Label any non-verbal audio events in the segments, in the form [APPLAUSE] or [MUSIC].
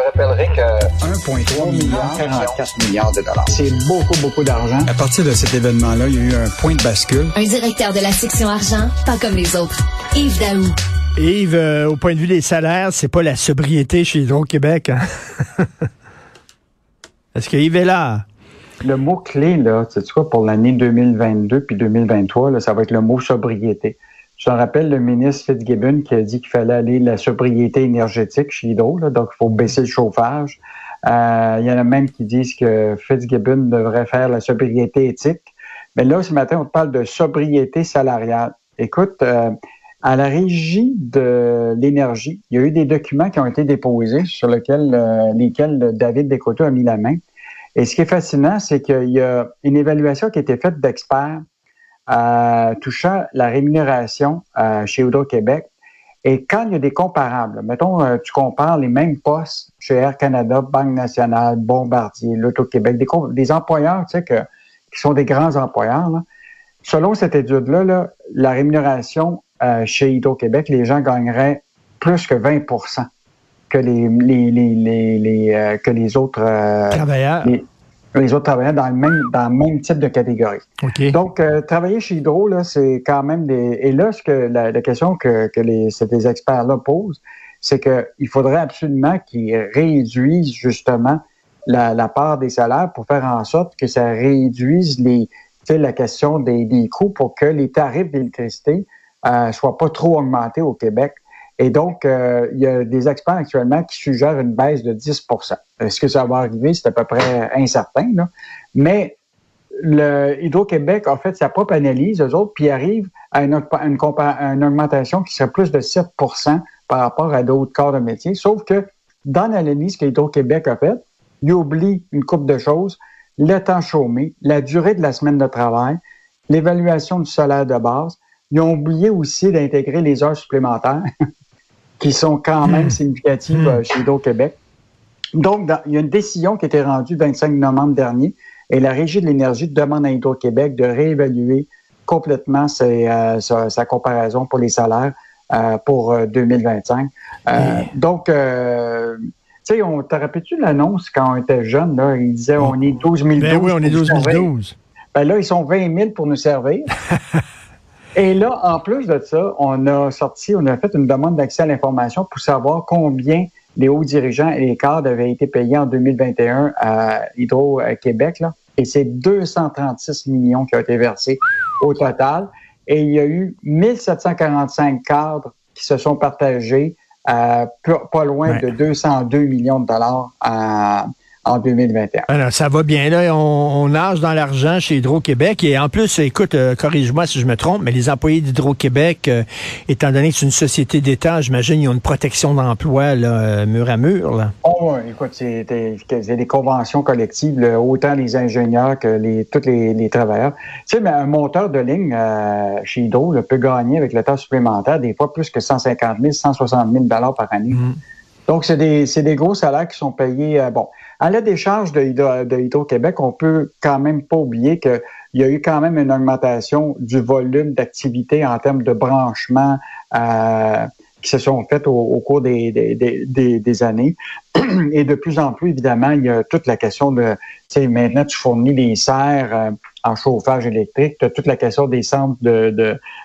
te rappellerai que 1,3 milliard, 44 milliards de dollars. C'est beaucoup, beaucoup d'argent. À partir de cet événement-là, il y a eu un point de bascule. Un directeur de la section argent, pas comme les autres. Yves Daou. Yves, euh, au point de vue des salaires, c'est pas la sobriété chez Hydro-Québec. Hein? [LAUGHS] Est-ce que Yves est là? Le mot-clé, là, tu sais quoi, pour l'année 2022 puis 2023, là, ça va être le mot sobriété. Je rappelle le ministre Fitzgibbon qui a dit qu'il fallait aller la sobriété énergétique chez Hydro, donc il faut baisser le chauffage. Euh, il y en a même qui disent que Fitzgibbon devrait faire la sobriété éthique. Mais là, ce matin, on parle de sobriété salariale. Écoute, euh, à la régie de l'énergie, il y a eu des documents qui ont été déposés sur lesquels, euh, lesquels David Descoteaux a mis la main. Et ce qui est fascinant, c'est qu'il y a une évaluation qui a été faite d'experts euh, touchant la rémunération euh, chez Hydro-Québec. Et quand il y a des comparables, mettons, euh, tu compares les mêmes postes chez Air Canada, Banque nationale, Bombardier, l'Auto-Québec, des, des, employeurs, tu sais, que, qui sont des grands employeurs, selon cette étude-là, la rémunération chez Hydro-Québec, les gens gagneraient plus que 20 que les, les, les, les que les autres travailleurs les autres travailleurs dans le même, dans le même type de catégorie. Donc, euh, travailler chez Hydro, là, c'est quand même des. Et là, ce que la, question que, que les, ces experts-là posent, c'est qu'il faudrait absolument qu'ils réduisent justement la, la, part des salaires pour faire en sorte que ça réduise les, la question des, des coûts pour que les tarifs d'électricité euh, soient pas trop augmentés au Québec. Et donc, euh, il y a des experts actuellement qui suggèrent une baisse de 10 Est-ce que ça va arriver? C'est à peu près incertain. Là. Mais le Hydro-Québec a fait sa propre analyse, eux autres, puis arrive à une, une, augmentation qui serait plus de 7% par rapport à d'autres corps de métier. Sauf que dans l'analyse que Hydro-Québec a faite, il oublie une coupe de choses, le temps chômé, la durée de la semaine de travail, l'évaluation du salaire de base. Ils ont oublié aussi d'intégrer les heures supplémentaires. [LAUGHS] qui sont quand même hmm. significatives euh, chez Hydro-Québec. Donc, il y a une décision qui a été rendue le 25 novembre dernier et la Régie de l'énergie demande à Hydro-Québec de réévaluer complètement euh, sa, comparaison pour les salaires euh, pour 2025. Donc, tu sais, on te rappelles-tu l'annonce quand on était jeune, là, ils disaient on est 12 012. Ben oui, on est 12 012. Ben là, ils sont 20 000 pour nous servir. [LAUGHS] Et là, en plus de ça, on a sorti, on a fait une demande d'accès à l'information pour savoir combien les hauts dirigeants et les cadres avaient été payés en 2021 à Hydro-Québec. Et c'est 236 millions qui ont été versés au total. Et il y a eu 1745 cadres qui se sont partagés euh, pas loin de 202 millions de dollars à, en 2021. Alors, ça va bien. Là, on, nage dans l'argent chez Hydro-Québec. Et en plus, écoute, euh, corrige-moi si je me trompe, mais les employés d'Hydro-Québec, euh, étant donné que c'est une société d'État, j'imagine, ils ont une protection d'emploi là, euh, mur à mur. Là. Oh, écoute, c'est des, conventions collectives, autant les ingénieurs que les, tous les, travailleurs. Tu sais, mais un monteur de ligne chez Hydro peut gagner avec le temps supplémentaire des fois plus que 150 000, 160 000 par année. Mm. Donc, c'est des, des, gros salaires qui sont payés. bon, à la décharge de, Hydro-Québec, on peut quand même pas oublier qu'il y a eu quand même une augmentation du volume d'activité en termes de branchement euh, qui se sont faites au, cours des, des, années. [CLEARS THROAT] Et de plus en plus, évidemment, il y a toute la question de, tu sais, maintenant tu fournis des serres euh, en chauffage électrique, tu as toute la question des centres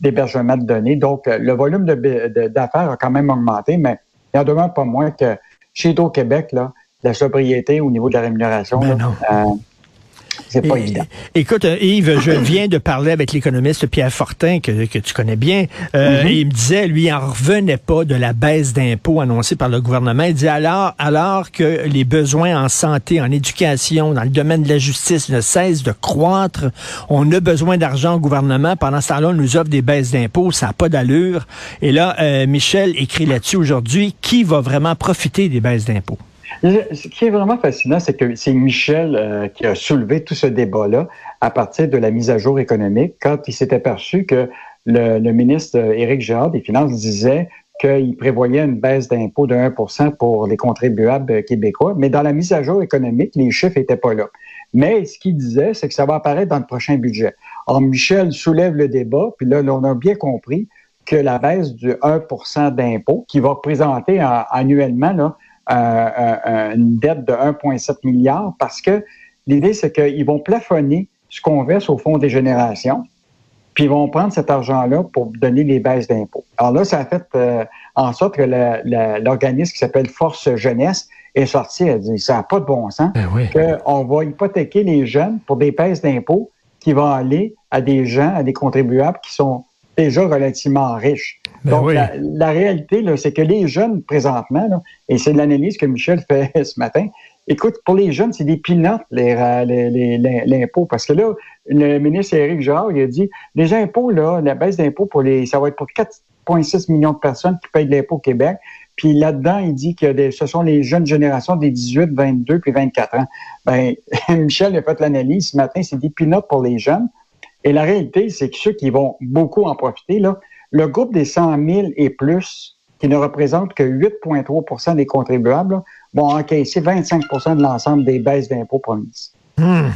d'hébergement de, de, données. Donc, le volume d'affaires a quand même augmenté, mais il en demeure pas moins que chez Hydro-Québec, là, la sobriété au niveau de la rémunération. Ben euh, c'est pas évident. Écoute, euh, Yves, je [COUGHS] viens de parler avec l'économiste Pierre Fortin, que, tu connais bien. Euh, mm-hmm. Il me disait, lui, il n'en revenait pas de la baisse d'impôts annoncée par le gouvernement. Il dit alors, alors que les besoins en santé, en éducation, dans le domaine de la justice ne cessent de croître, on a besoin d'argent au gouvernement. Pendant ce temps-là, on nous offre des baisses d'impôts, ça n'a pas d'allure. Et là, Michel écrit là-dessus aujourd'hui, qui va vraiment profiter des baisses d'impôts? Ce qui est vraiment fascinant, c'est que c'est Michel euh, qui a soulevé tout ce débat-là à partir de la mise à jour économique, quand il s'est aperçu que le, ministre Éric Girard des Finances disait qu'il prévoyait une baisse d'impôt de 1% pour les contribuables québécois, mais dans la mise à jour économique, les chiffres n'étaient pas là. Mais ce qu'il disait, c'est que ça va apparaître dans le prochain budget. Or, Michel soulève le débat, puis là, on a bien compris que la baisse du 1% d'impôt, qui va représenter annuellement là, une dette de 1,7 milliard parce que l'idée, c'est qu'ils vont plafonner ce qu'on verse au Fonds des générations, puis ils vont prendre cet argent-là pour donner les baisses d'impôts. Alors là, ça a fait en sorte que l'organisme qui s'appelle Force Jeunesse est sorti, elle dit, ça n'a pas de bon sens, ben qu'on va hypothéquer les jeunes pour des baisses d'impôts qui vont aller à des gens, à des contribuables qui sont déjà relativement riches. Ben Donc, la, réalité, c'est que les jeunes, présentement, et c'est l'analyse que Michel fait [LAUGHS] ce matin, écoute, pour les jeunes, c'est des pinottes, l'impôt. parce que là, le ministre Éric Girard, il a dit, les impôts, là, la baisse d'impôts, pour les, ça va être pour 4,6 millions de personnes qui payent de l'impôt au Québec. Puis là-dedans, il dit que ce sont les jeunes générations des 18, 22 puis 24 ans. Ben, [LAUGHS] Michel a fait l'analyse ce matin, c'est des pinottes pour les jeunes. Et la réalité, c'est que ceux qui vont beaucoup en profiter, là, le groupe des 100 000 et plus, qui ne représente que 8,3% des contribuables, vont encaisser 25% de l'ensemble des baisses d'impôts promises. Hmm.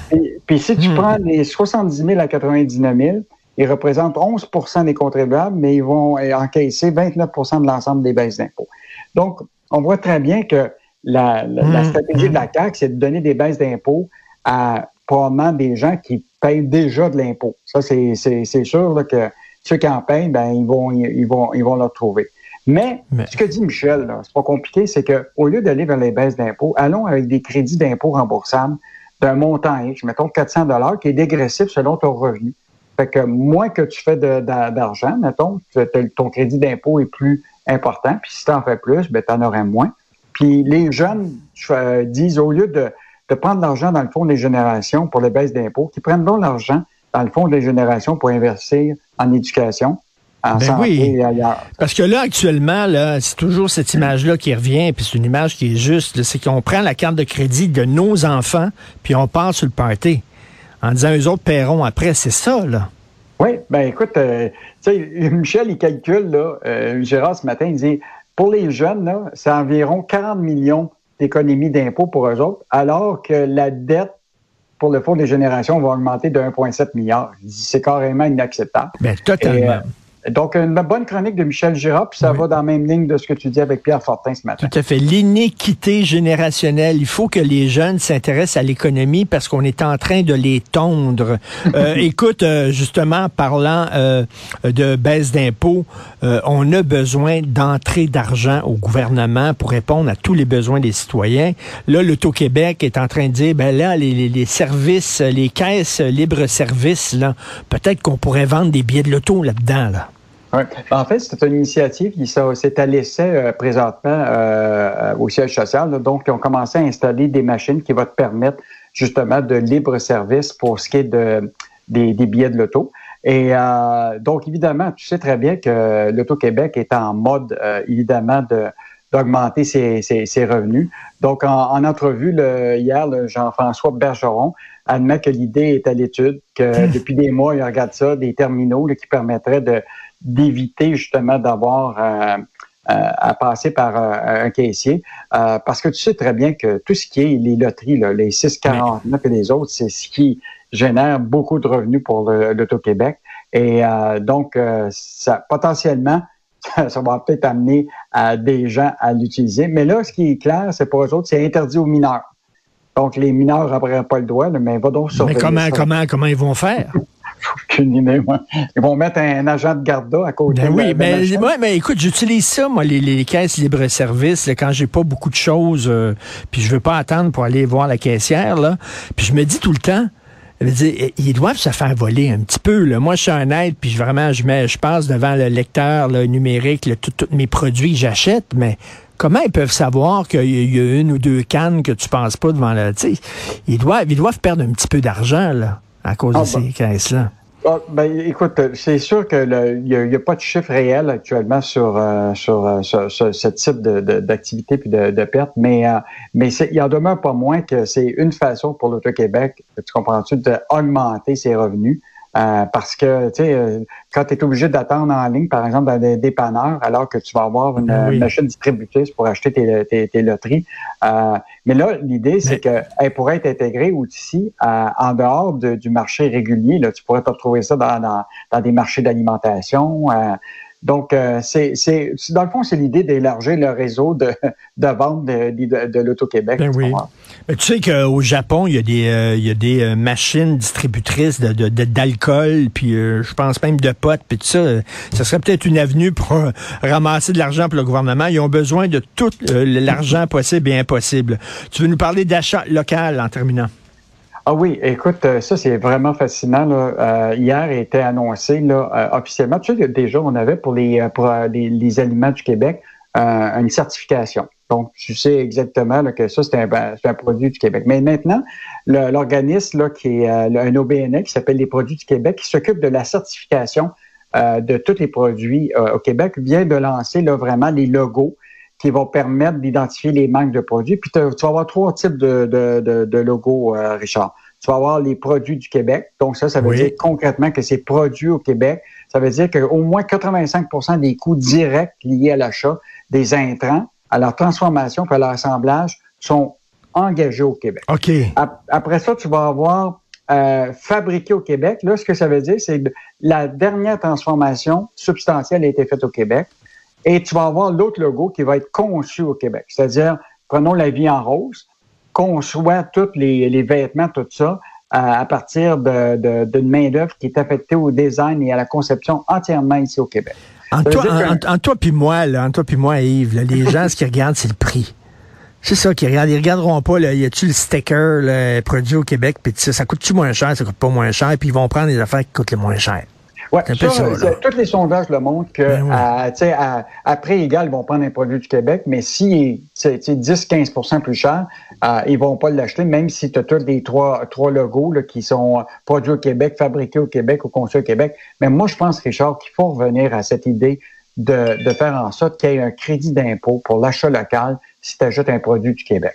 Puis, si tu hmm. prends les 70 000 à 99 000, ils représentent 11% des contribuables, mais ils vont encaisser 29% de l'ensemble des baisses d'impôts. Donc, on voit très bien que la, hmm. stratégie de la CAQ, c'est de donner des baisses d'impôts à probablement des gens qui payent déjà de l'impôt. Ça, c'est sûr que ceux qui en payent, ben, ils vont, ils vont, ils vont le retrouver. Mais, ce que dit Michel, c'est pas compliqué, c'est qu'au lieu d'aller vers les baisses d'impôts, allons avec des crédits d'impôt remboursables d'un montant X, mettons 400 dollars, qui est dégressif selon ton revenu. Fait que moins que tu fais d'argent, mettons, ton crédit d'impôt est plus important, puis si tu en fais plus, ben, tu en aurais moins. Puis les jeunes euh, disent, au lieu de, de prendre l'argent dans le fonds des générations pour les baisses d'impôts, qu'ils prennent donc l'argent dans le fonds des générations pour investir en éducation, en ben santé oui. et ailleurs. Parce que là, actuellement, là, c'est toujours cette image-là qui revient, puis c'est une image qui est juste, c'est qu'on prend la carte de crédit de nos enfants, puis on part sur le party, en disant eux autres paieront après. C'est ça, là. Oui, ben écoute, euh, tu sais, [LAUGHS] Michel, il calcule, là, euh, Gérard, ce matin, il dit, pour les jeunes, là, c'est environ 40 millions d'économies d'impôts pour eux autres, alors que la dette pour le Fonds des générations va augmenter de 1,7 milliard. C'est carrément inacceptable. Bien, totalement. Euh, donc, une bonne chronique de Michel Girard, puis ça va dans la même ligne de ce que tu dis avec Pierre Fortin ce matin. Tout à fait. L'iniquité générationnelle. Il faut que les jeunes s'intéressent à l'économie parce qu'on est en train de les tondre. [LAUGHS] Euh, écoute, euh, justement, parlant euh, de baisse d'impôts, on a besoin d'entrée d'argent au gouvernement pour répondre à tous les besoins des citoyens. Là, l'Auto-Québec est en train de dire, ben là, les, les services, les caisses libre-service, là, peut-être qu'on pourrait vendre des billets de l'auto là-dedans, là. Ben, en fait, c'est une initiative qui s'est à l'essai euh, présentement euh, au siège social. Donc, ils ont commencé à installer des machines qui vont te permettre justement de libre service pour ce qui est de, des, billets de l'auto. Et euh, donc, évidemment, tu sais très bien que l'Auto-Québec est en mode, évidemment, de d'augmenter ses, ses, revenus. Donc, en, entrevue le, hier, Jean-François Bergeron admet que l'idée est à l'étude, que [LAUGHS] depuis des mois, il regarde ça, des terminaux qui permettraient de d'éviter justement d'avoir euh, euh, à passer par euh, un caissier, parce que tu sais très bien que tout ce qui est les loteries, là, les 649 et les autres, c'est ce qui génère beaucoup de revenus pour l'Auto-Québec. Et donc, ça potentiellement, [LAUGHS] ça va peut-être amener à des gens à l'utiliser. Mais là, ce qui est clair, c'est pour eux autres, c'est interdit aux mineurs. Donc, les mineurs n'auraient pas le droit, mais va donc surveiller Mais comment, comment, comment ils vont faire? Aucune idée, moi. Ils vont mettre un agent de garde à côté. Ben oui, mais, mais écoute, j'utilise ça, moi, les, caisses libre-service, quand j'ai pas beaucoup de choses, euh, puis je veux pas attendre pour aller voir la caissière, là. Puis je me dis tout le temps, ils doivent se faire voler un petit peu. Là. Moi, je suis un aide, puis vraiment, je mets, je passe devant le lecteur numérique, tous mes produits que j'achète, mais comment ils peuvent savoir qu'il y a une ou deux cannes que tu penses pas devant la. Ils doivent, ils doivent perdre un petit peu d'argent là, à cause de ah, ces caisses-là. Ah, ben, écoute, c'est sûr qu'il n'y a, pas de chiffre réel actuellement sur, euh, sur, ce type d'activité puis de, de perte, mais, euh, mais il en demeure pas moins que c'est une façon pour l'Auto-Québec, tu comprends-tu, d'augmenter ses revenus. Euh, parce que, tu sais, euh, quand tu es obligé d'attendre en ligne, par exemple, dans des dépanneurs, alors que tu vas avoir une machine distributrice pour acheter tes, tes, loteries. Euh, mais là, l'idée, c'est qu'elle pourrait être intégrée aussi en dehors du marché régulier. Là, tu pourrais te retrouver ça dans, dans, des marchés d'alimentation. Donc, euh, c'est, c'est, dans le fond, c'est l'idée d'élargir le réseau de, de vente de, de, de l'Auto-Québec. Ben oui. Mais tu sais qu'au Japon, il y a des, euh, il y a des euh, machines distributrices d'alcool, puis je pense même de potes, puis tout ça. Ça serait peut-être une avenue pour ramasser de l'argent pour le gouvernement. Ils ont besoin de tout l'argent possible et impossible. Tu veux nous parler d'achat local en terminant? Ah oui, écoute, euh, ça c'est vraiment fascinant. Là. Euh, hier était annoncé euh, officiellement. Tu sais, déjà, on avait pour les, pour, les, aliments du Québec une certification. Donc, tu sais exactement que ça, c'est un, produit du Québec. Mais maintenant, l'organisme qui est un OBNL qui s'appelle les produits du Québec, qui s'occupe de la certification de tous les produits au Québec, vient de lancer là, vraiment les logos qui vont permettre d'identifier les manques de produits. Puis tu vas avoir trois types de, de, de, logos, euh, Richard. Tu vas avoir les produits du Québec. Donc ça, ça veut dire concrètement que c'est produit au Québec. Ça veut dire qu'au moins 85% des coûts directs liés à l'achat des intrants, à leur transformation et à leur assemblage sont engagés au Québec. OK. Après ça, tu vas avoir euh, fabriqué au Québec. Là, ce que ça veut dire, c'est que la dernière transformation substantielle a été faite au Québec. Et tu vas avoir l'autre logo qui va être conçu au Québec. C'est-à-dire, prenons la vie en rose, conçoit tous les, vêtements, tout ça, à, partir d'une de, main-d'œuvre qui est affectée au design et à la conception entièrement ici au Québec. En toi, en, toi puis moi, là, en toi puis moi, Yves, les gens, ce qu'ils regardent, c'est le prix. C'est ça qu'ils regardent. Ils regarderont pas, là, y a-tu le sticker là, produit au Québec, puis ça, ça coûte-tu moins cher, ça coûte pas moins cher, puis ils vont prendre les affaires qui coûtent le moins cher. Oui, tous les sondages le montrent que ben à, après égal, ils vont prendre un produit du Québec, mais si c'est 10-15% plus cher, euh, ils vont pas l'acheter, même si tu as tous les trois, trois logos là, qui sont produits au Québec, fabriqués au Québec, au conçus au Québec. Mais moi, je pense, Richard, qu'il faut revenir à cette idée de, de faire en sorte qu'il y ait un crédit d'impôt pour l'achat local si tu achètes un produit du Québec.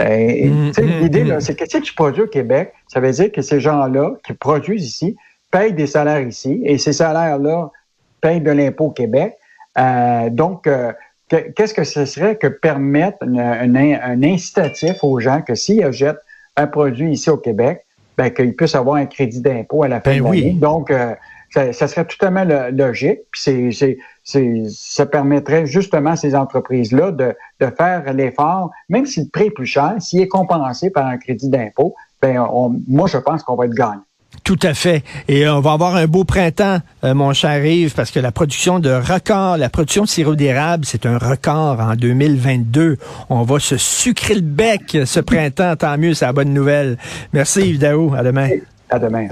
Mm, mm, l'idée, mm. c'est que si tu produis au Québec, ça veut dire que ces gens-là qui produisent ici payent des salaires ici et ces salaires-là payent de l'impôt au Québec. Euh, donc, euh, qu'est-ce que ce serait que permettre un incitatif aux gens que s'ils achètent un produit ici au Québec, ben, qu'ils puissent avoir un crédit d'impôt à la fin ben de l'année. Donc, euh, ça, ça, serait totalement logique. Puis c'est, c'est, ça permettrait justement à ces entreprises-là de, de faire l'effort, même si le prix est plus cher, s'il est compensé par un crédit d'impôt, ben moi, je pense qu'on va être gagnant. Tout à fait. Et on va avoir un beau printemps, euh, mon cher Yves, parce que la production de record, la production de sirop d'érable, c'est un record en 2022. On va se sucrer le bec ce printemps, tant mieux, c'est la bonne nouvelle. Merci Yves Daou. À demain. À demain.